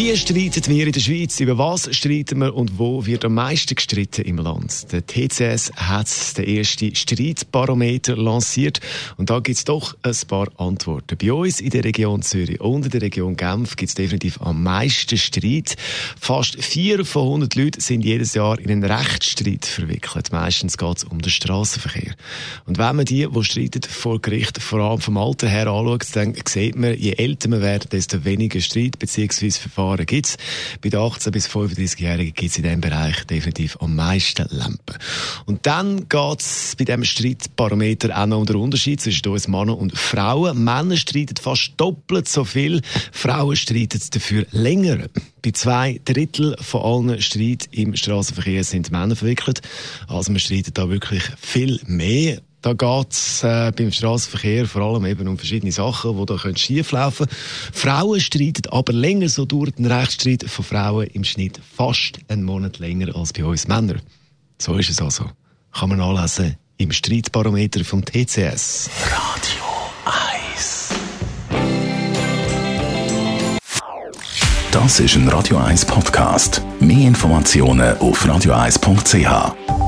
wie streiten wir in der Schweiz? Über was streiten wir und wo wird am meisten gestritten im Land? Der TCS hat den ersten Streitbarometer lanciert und da gibt es doch ein paar Antworten. Bei uns in der Region Zürich und in der Region Genf gibt es definitiv am meisten Streit. Fast vier von 100 Leuten sind jedes Jahr in einen Rechtsstreit verwickelt. Meistens geht es um den Straßenverkehr. Und wenn man die, die streiten, vor Gericht vor allem vom Alter her anschaut, dann sieht man, je älter man wird, desto weniger Streit bzw. Verfahren gibt es. Bei den 18- bis 35-Jährigen gibt es in diesem Bereich definitiv am meisten Lampen. Und dann geht es bei diesem Streitbarometer auch noch um den Unterschied zwischen uns Männern und Frauen. Männer streiten fast doppelt so viel, Frauen streiten dafür länger. Bei zwei Drittel von allen Streiten im Straßenverkehr sind Männer verwickelt. Also man streitet da wirklich viel mehr. Da geht es äh, beim Straßenverkehr vor allem eben um verschiedene Sachen, die da schieflaufen können. Frauen streiten aber länger, so dauert ein Rechtsstreit von Frauen im Schnitt fast einen Monat länger als bei uns Männern. So ist es also. Kann man nachlesen im Streitbarometer vom TCS. Radio 1 Das ist ein Radio 1 Podcast. Mehr Informationen auf radio1.ch.